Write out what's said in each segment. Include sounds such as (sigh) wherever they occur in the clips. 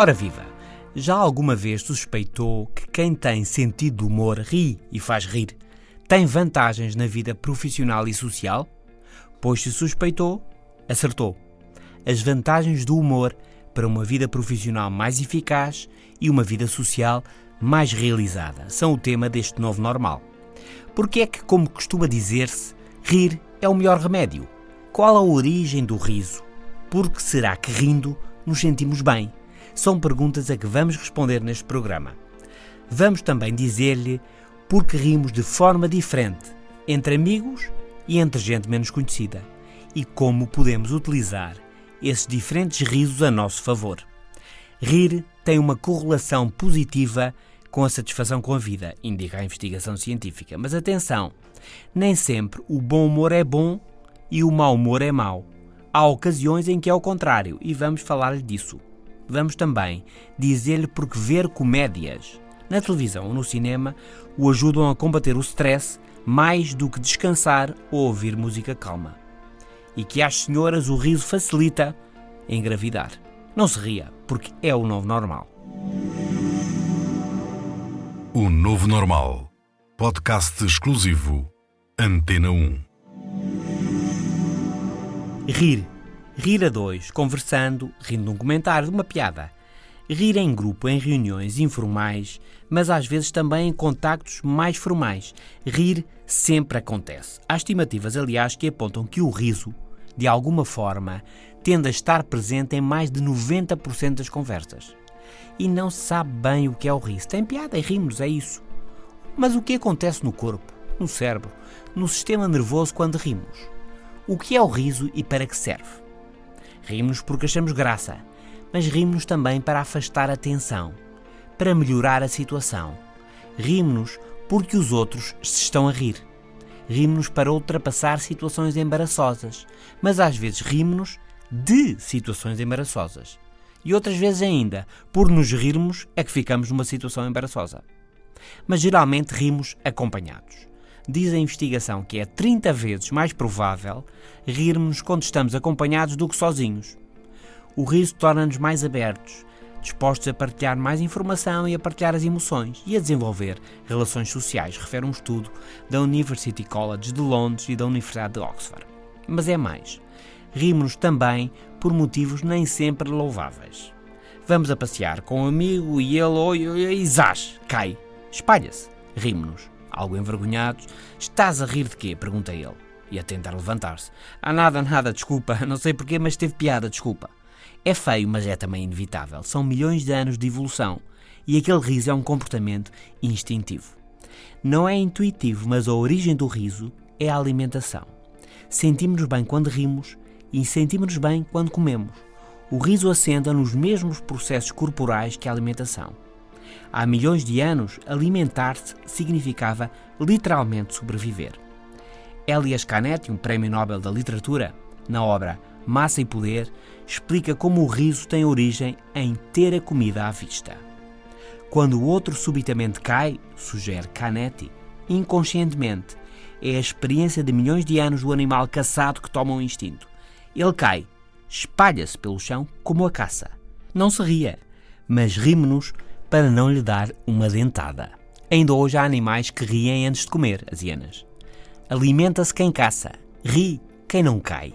Ora viva! Já alguma vez suspeitou que quem tem sentido de humor ri e faz rir tem vantagens na vida profissional e social? Pois se suspeitou, acertou. As vantagens do humor para uma vida profissional mais eficaz e uma vida social mais realizada são o tema deste novo normal. Porque é que, como costuma dizer-se, rir é o melhor remédio? Qual a origem do riso? Porque será que rindo nos sentimos bem? São perguntas a que vamos responder neste programa. Vamos também dizer-lhe porque rimos de forma diferente entre amigos e entre gente menos conhecida e como podemos utilizar esses diferentes risos a nosso favor. Rir tem uma correlação positiva com a satisfação com a vida, indica a investigação científica. Mas atenção, nem sempre o bom humor é bom e o mau humor é mau. Há ocasiões em que é o contrário e vamos falar-lhe disso. Vamos também dizer-lhe porque ver comédias na televisão ou no cinema o ajudam a combater o stress mais do que descansar ou ouvir música calma. E que às senhoras o riso facilita engravidar. Não se ria, porque é o novo normal. O Novo Normal. Podcast exclusivo. Antena 1. Rir. Rir a dois, conversando, rindo um comentário, de uma piada. Rir em grupo, em reuniões informais, mas às vezes também em contactos mais formais. Rir sempre acontece. Há estimativas, aliás, que apontam que o riso, de alguma forma, tende a estar presente em mais de 90% das conversas. E não se sabe bem o que é o riso. Tem piada e rimos, é isso. Mas o que acontece no corpo, no cérebro, no sistema nervoso quando rimos? O que é o riso e para que serve? Rimos porque achamos graça, mas rimos também para afastar a tensão, para melhorar a situação. Rimos porque os outros se estão a rir. Rimos para ultrapassar situações embaraçosas, mas às vezes rimos de situações embaraçosas. E outras vezes ainda, por nos rirmos, é que ficamos numa situação embaraçosa. Mas geralmente rimos acompanhados. Diz a investigação que é 30 vezes mais provável rirmos quando estamos acompanhados do que sozinhos. O riso torna-nos mais abertos, dispostos a partilhar mais informação e a partilhar as emoções e a desenvolver relações sociais, refere um estudo da University College de Londres e da Universidade de Oxford. Mas é mais. Rimos-nos também por motivos nem sempre louváveis. Vamos a passear com um amigo e ele, oi, oi, oi, zás, cai, espalha-se. Rimos-nos. Algo envergonhados. Estás a rir de quê? pergunta ele. E a tentar levantar-se. Ah, nada, nada, desculpa. (laughs) Não sei porquê, mas teve piada, desculpa. É feio, mas é também inevitável. São milhões de anos de evolução. E aquele riso é um comportamento instintivo. Não é intuitivo, mas a origem do riso é a alimentação. Sentimos-nos bem quando rimos e sentimos-nos bem quando comemos. O riso assenta nos mesmos processos corporais que a alimentação. Há milhões de anos, alimentar-se significava literalmente sobreviver. Elias Canetti, um prémio Nobel da Literatura, na obra Massa e Poder, explica como o riso tem origem em ter a comida à vista. Quando o outro subitamente cai, sugere Canetti, inconscientemente, é a experiência de milhões de anos do animal caçado que toma um instinto. Ele cai, espalha-se pelo chão como a caça. Não se ria, mas rime-nos para não lhe dar uma dentada. Ainda hoje há animais que riem antes de comer, as hienas. Alimenta-se quem caça, ri quem não cai.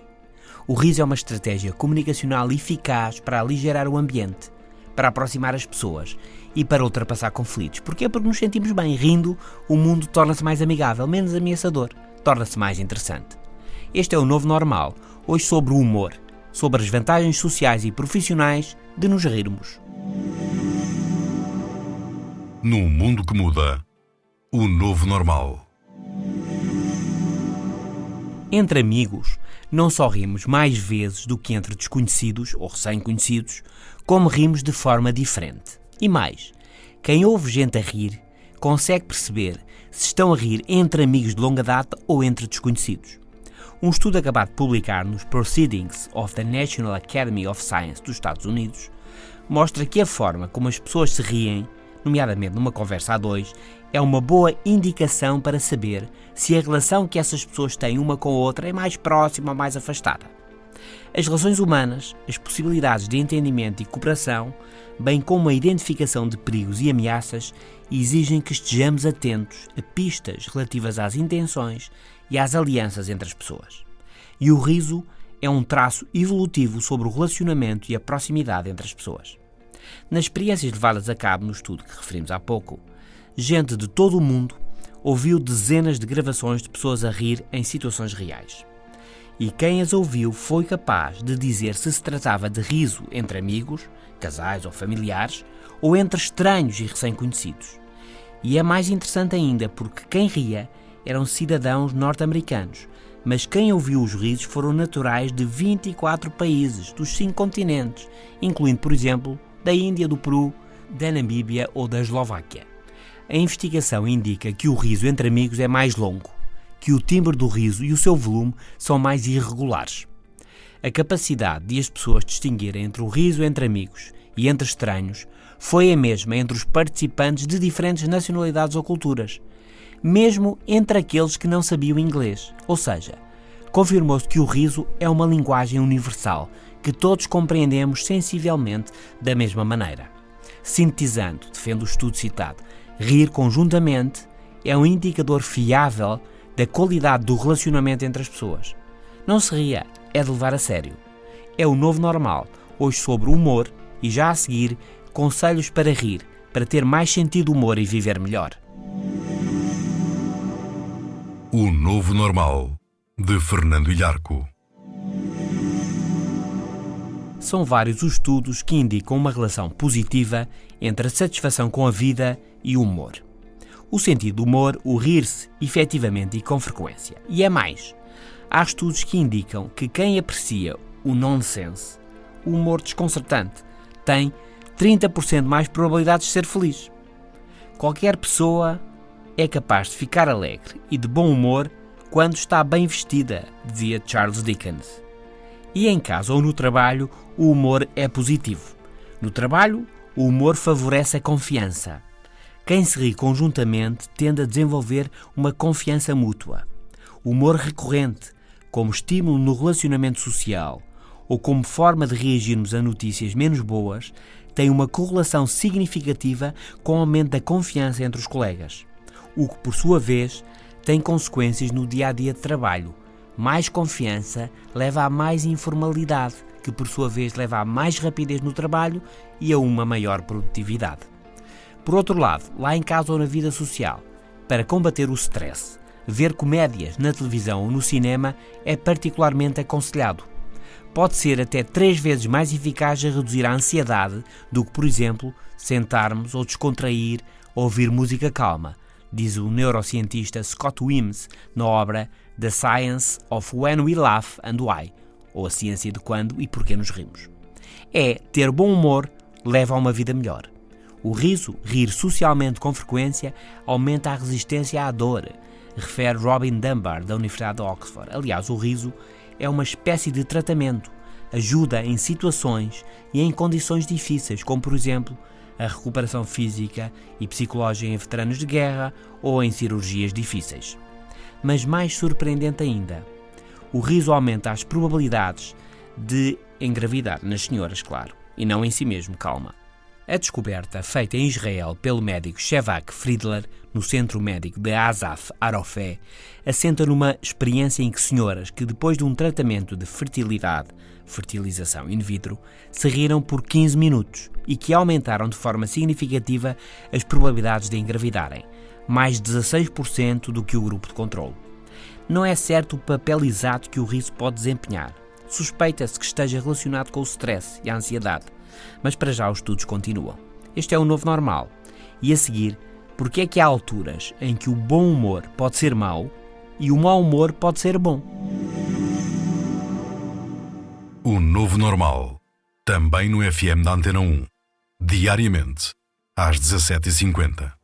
O riso é uma estratégia comunicacional eficaz para aligerar o ambiente, para aproximar as pessoas e para ultrapassar conflitos. Porquê? Porque nos sentimos bem. Rindo, o mundo torna-se mais amigável, menos ameaçador, torna-se mais interessante. Este é o novo normal, hoje sobre o humor, sobre as vantagens sociais e profissionais de nos rirmos. Num mundo que muda, o novo normal. Entre amigos, não só rimos mais vezes do que entre desconhecidos ou recém-conhecidos, como rimos de forma diferente. E mais, quem ouve gente a rir consegue perceber se estão a rir entre amigos de longa data ou entre desconhecidos. Um estudo acabado de publicar nos Proceedings of the National Academy of Science dos Estados Unidos mostra que a forma como as pessoas se riem, nomeadamente numa conversa a dois, é uma boa indicação para saber se a relação que essas pessoas têm uma com a outra é mais próxima ou mais afastada. As relações humanas, as possibilidades de entendimento e cooperação, bem como a identificação de perigos e ameaças, exigem que estejamos atentos a pistas relativas às intenções e às alianças entre as pessoas. E o riso é um traço evolutivo sobre o relacionamento e a proximidade entre as pessoas. Nas experiências levadas a cabo no estudo que referimos há pouco, gente de todo o mundo ouviu dezenas de gravações de pessoas a rir em situações reais. E quem as ouviu foi capaz de dizer se se tratava de riso entre amigos, casais ou familiares, ou entre estranhos e recém-conhecidos. E é mais interessante ainda porque quem ria eram cidadãos norte-americanos, mas quem ouviu os risos foram naturais de 24 países, dos cinco continentes, incluindo, por exemplo, da Índia, do Peru, da Namíbia ou da Eslováquia. A investigação indica que o riso entre amigos é mais longo, que o timbre do riso e o seu volume são mais irregulares. A capacidade de as pessoas distinguirem entre o riso entre amigos e entre estranhos foi a mesma entre os participantes de diferentes nacionalidades ou culturas, mesmo entre aqueles que não sabiam inglês. Ou seja, confirmou-se que o riso é uma linguagem universal que todos compreendemos sensivelmente da mesma maneira. Sintetizando, defende o estudo citado, rir conjuntamente é um indicador fiável da qualidade do relacionamento entre as pessoas. Não se ria, é de levar a sério. É o novo normal, hoje sobre humor e já a seguir, conselhos para rir, para ter mais sentido humor e viver melhor. O novo normal, de Fernando Ilharco. São vários os estudos que indicam uma relação positiva entre a satisfação com a vida e o humor. O sentido do humor, o rir-se, efetivamente e com frequência. E é mais. Há estudos que indicam que quem aprecia o nonsense, o humor desconcertante, tem 30% mais probabilidades de ser feliz. Qualquer pessoa é capaz de ficar alegre e de bom humor quando está bem vestida, dizia Charles Dickens. E em casa ou no trabalho, o humor é positivo. No trabalho, o humor favorece a confiança. Quem se ri conjuntamente tende a desenvolver uma confiança mútua. O humor recorrente, como estímulo no relacionamento social ou como forma de reagirmos a notícias menos boas, tem uma correlação significativa com o aumento da confiança entre os colegas, o que, por sua vez, tem consequências no dia a dia de trabalho, mais confiança leva a mais informalidade, que por sua vez leva a mais rapidez no trabalho e a uma maior produtividade. Por outro lado, lá em casa ou na vida social, para combater o stress, ver comédias na televisão ou no cinema é particularmente aconselhado. Pode ser até três vezes mais eficaz a reduzir a ansiedade do que, por exemplo, sentarmos ou descontrair ou ouvir música calma, diz o neurocientista Scott Wims na obra The Science of When We Laugh and Why, ou a ciência de quando e porquê nos rimos. É ter bom humor leva a uma vida melhor. O riso, rir socialmente com frequência, aumenta a resistência à dor, refere Robin Dunbar, da Universidade de Oxford. Aliás, o riso é uma espécie de tratamento, ajuda em situações e em condições difíceis, como por exemplo a recuperação física e psicológica em veteranos de guerra ou em cirurgias difíceis. Mas mais surpreendente ainda, o riso aumenta as probabilidades de engravidar nas senhoras, claro, e não em si mesmo, calma. A descoberta feita em Israel pelo médico Shevak Friedler no Centro Médico de Azaf Arofé assenta numa experiência em que senhoras que depois de um tratamento de fertilidade, fertilização in vitro, se riram por 15 minutos e que aumentaram de forma significativa as probabilidades de engravidarem, mais 16% do que o grupo de controle. Não é certo o papel exato que o riso pode desempenhar. Suspeita-se que esteja relacionado com o stress e a ansiedade mas para já os estudos continuam. Este é o novo normal. E a seguir, porque é que há alturas em que o bom humor pode ser mau e o mau humor pode ser bom. O novo normal. Também no FM da Antena 1. Diariamente, às 17h50.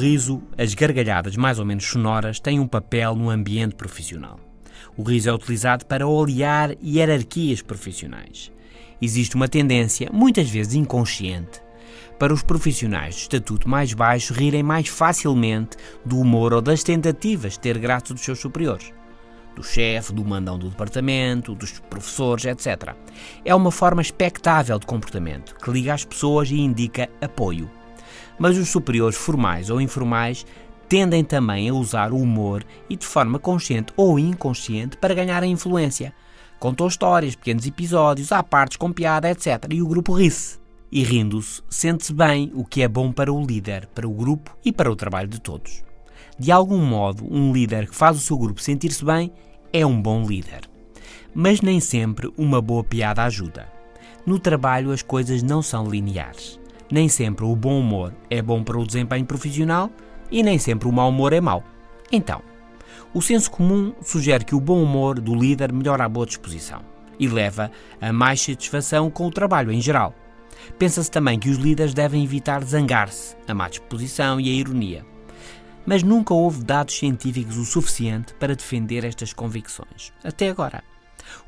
Riso, as gargalhadas mais ou menos sonoras, têm um papel no ambiente profissional. O riso é utilizado para olear hierarquias profissionais. Existe uma tendência, muitas vezes inconsciente, para os profissionais de estatuto mais baixo rirem mais facilmente do humor ou das tentativas de ter graça dos seus superiores. Do chefe, do mandão do departamento, dos professores, etc. É uma forma expectável de comportamento que liga as pessoas e indica apoio. Mas os superiores formais ou informais tendem também a usar o humor e de forma consciente ou inconsciente para ganhar a influência. Contam histórias, pequenos episódios, há partes com piada, etc. E o grupo ri-se e rindo-se, sente-se bem, o que é bom para o líder, para o grupo e para o trabalho de todos. De algum modo, um líder que faz o seu grupo sentir-se bem é um bom líder. Mas nem sempre uma boa piada ajuda. No trabalho as coisas não são lineares. Nem sempre o bom humor é bom para o desempenho profissional e nem sempre o mau humor é mau. Então, o senso comum sugere que o bom humor do líder melhora a boa disposição e leva a mais satisfação com o trabalho em geral. Pensa-se também que os líderes devem evitar zangar-se, a má disposição e a ironia. Mas nunca houve dados científicos o suficiente para defender estas convicções. Até agora.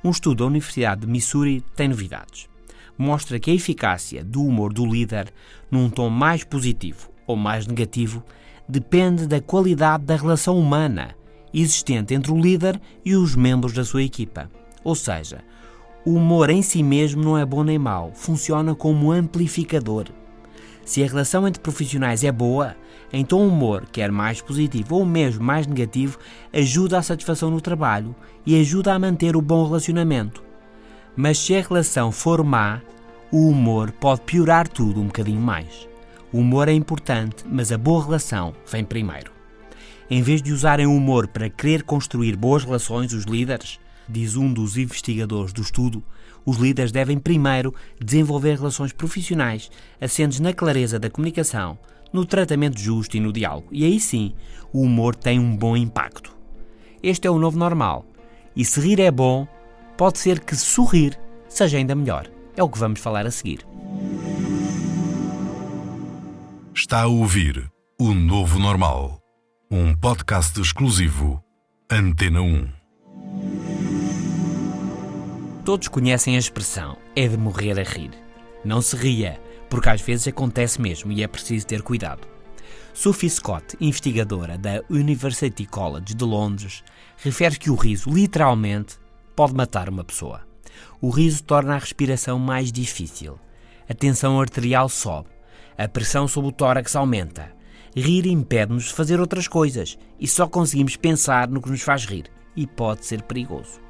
Um estudo da Universidade de Missouri tem novidades. Mostra que a eficácia do humor do líder num tom mais positivo ou mais negativo depende da qualidade da relação humana existente entre o líder e os membros da sua equipa. Ou seja, o humor em si mesmo não é bom nem mau, funciona como amplificador. Se a relação entre profissionais é boa, então o humor, quer mais positivo ou mesmo mais negativo, ajuda à satisfação no trabalho e ajuda a manter o bom relacionamento. Mas se a relação for má, o humor pode piorar tudo um bocadinho mais. O humor é importante, mas a boa relação vem primeiro. Em vez de usarem o humor para querer construir boas relações, os líderes, diz um dos investigadores do estudo, os líderes devem primeiro desenvolver relações profissionais assentes na clareza da comunicação, no tratamento justo e no diálogo. E aí sim, o humor tem um bom impacto. Este é o novo normal. E se rir é bom, pode ser que sorrir seja ainda melhor. É o que vamos falar a seguir. Está a ouvir o Novo Normal, um podcast exclusivo Antena 1. Todos conhecem a expressão é de morrer a rir. Não se ria, porque às vezes acontece mesmo e é preciso ter cuidado. Sophie Scott, investigadora da University College de Londres, refere que o riso, literalmente, pode matar uma pessoa. O riso torna a respiração mais difícil. A tensão arterial sobe. A pressão sobre o tórax aumenta. Rir impede-nos de fazer outras coisas e só conseguimos pensar no que nos faz rir. E pode ser perigoso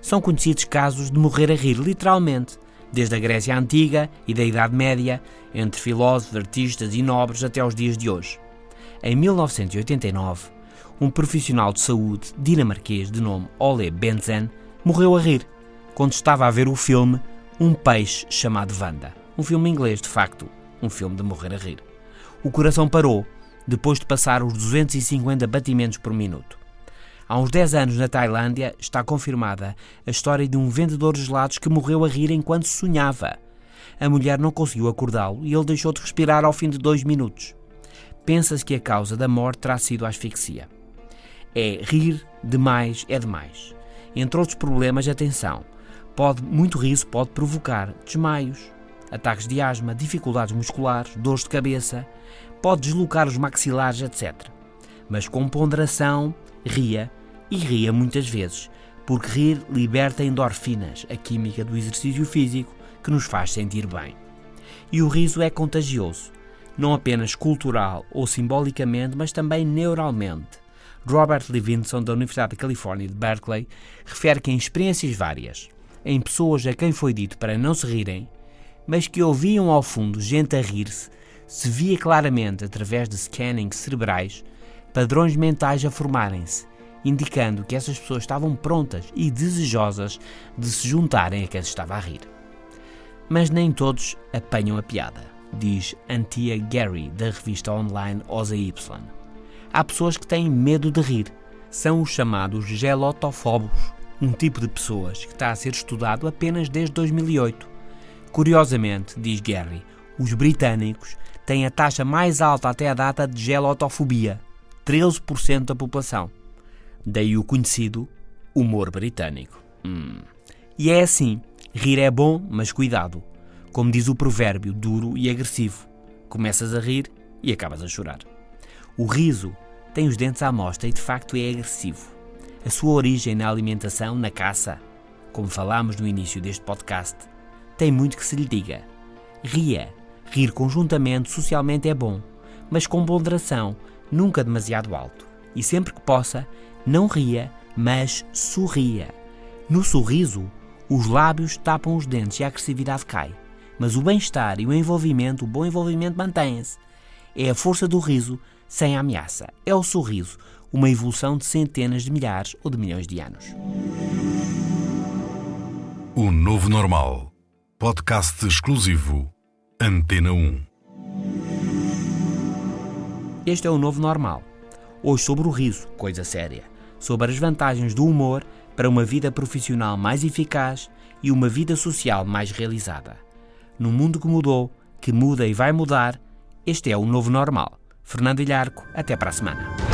são conhecidos casos de morrer a rir, literalmente, desde a Grécia Antiga e da Idade Média, entre filósofos, artistas e nobres até aos dias de hoje. Em 1989, um profissional de saúde dinamarquês de nome Ole Benzen morreu a rir quando estava a ver o filme Um Peixe Chamado Wanda. Um filme inglês, de facto, um filme de morrer a rir. O coração parou depois de passar os 250 batimentos por minuto. Há uns 10 anos, na Tailândia, está confirmada a história de um vendedor de gelados que morreu a rir enquanto sonhava. A mulher não conseguiu acordá-lo e ele deixou de respirar ao fim de dois minutos. Pensa-se que a causa da morte terá sido asfixia. É rir demais é demais. Entre outros problemas, atenção, pode, muito riso pode provocar desmaios, ataques de asma, dificuldades musculares, dores de cabeça, pode deslocar os maxilares, etc. Mas com ponderação ria e ria muitas vezes, porque rir liberta endorfinas, a química do exercício físico que nos faz sentir bem. E o riso é contagioso, não apenas cultural ou simbolicamente, mas também neuralmente. Robert Levinson, da Universidade da Califórnia de Berkeley, refere que em experiências várias, em pessoas a quem foi dito para não se rirem, mas que ouviam ao fundo gente a rir-se, se via claramente, através de scannings cerebrais, padrões mentais a formarem-se, indicando que essas pessoas estavam prontas e desejosas de se juntarem a quem se estava a rir. Mas nem todos apanham a piada, diz Antia Gary, da revista online OZY. Há pessoas que têm medo de rir. São os chamados gelotofobos, um tipo de pessoas que está a ser estudado apenas desde 2008. Curiosamente, diz Gary, os britânicos têm a taxa mais alta até a data de gelotofobia, 13% da população. Daí o conhecido humor britânico. Hum. E é assim: rir é bom, mas cuidado. Como diz o provérbio, duro e agressivo. Começas a rir e acabas a chorar. O riso tem os dentes à mostra e de facto é agressivo. A sua origem na alimentação, na caça, como falámos no início deste podcast, tem muito que se lhe diga. Ria. Rir conjuntamente socialmente é bom, mas com ponderação, nunca demasiado alto. E sempre que possa, não ria, mas sorria. No sorriso, os lábios tapam os dentes e a agressividade cai. Mas o bem-estar e o envolvimento, o bom envolvimento mantém-se. É a força do riso sem ameaça. É o sorriso, uma evolução de centenas de milhares ou de milhões de anos. O Novo Normal. Podcast exclusivo. Antena 1. Este é o Novo Normal. Hoje sobre o riso, coisa séria. Sobre as vantagens do humor para uma vida profissional mais eficaz e uma vida social mais realizada. Num mundo que mudou, que muda e vai mudar, este é o novo normal. Fernando Ilharco, até para a semana.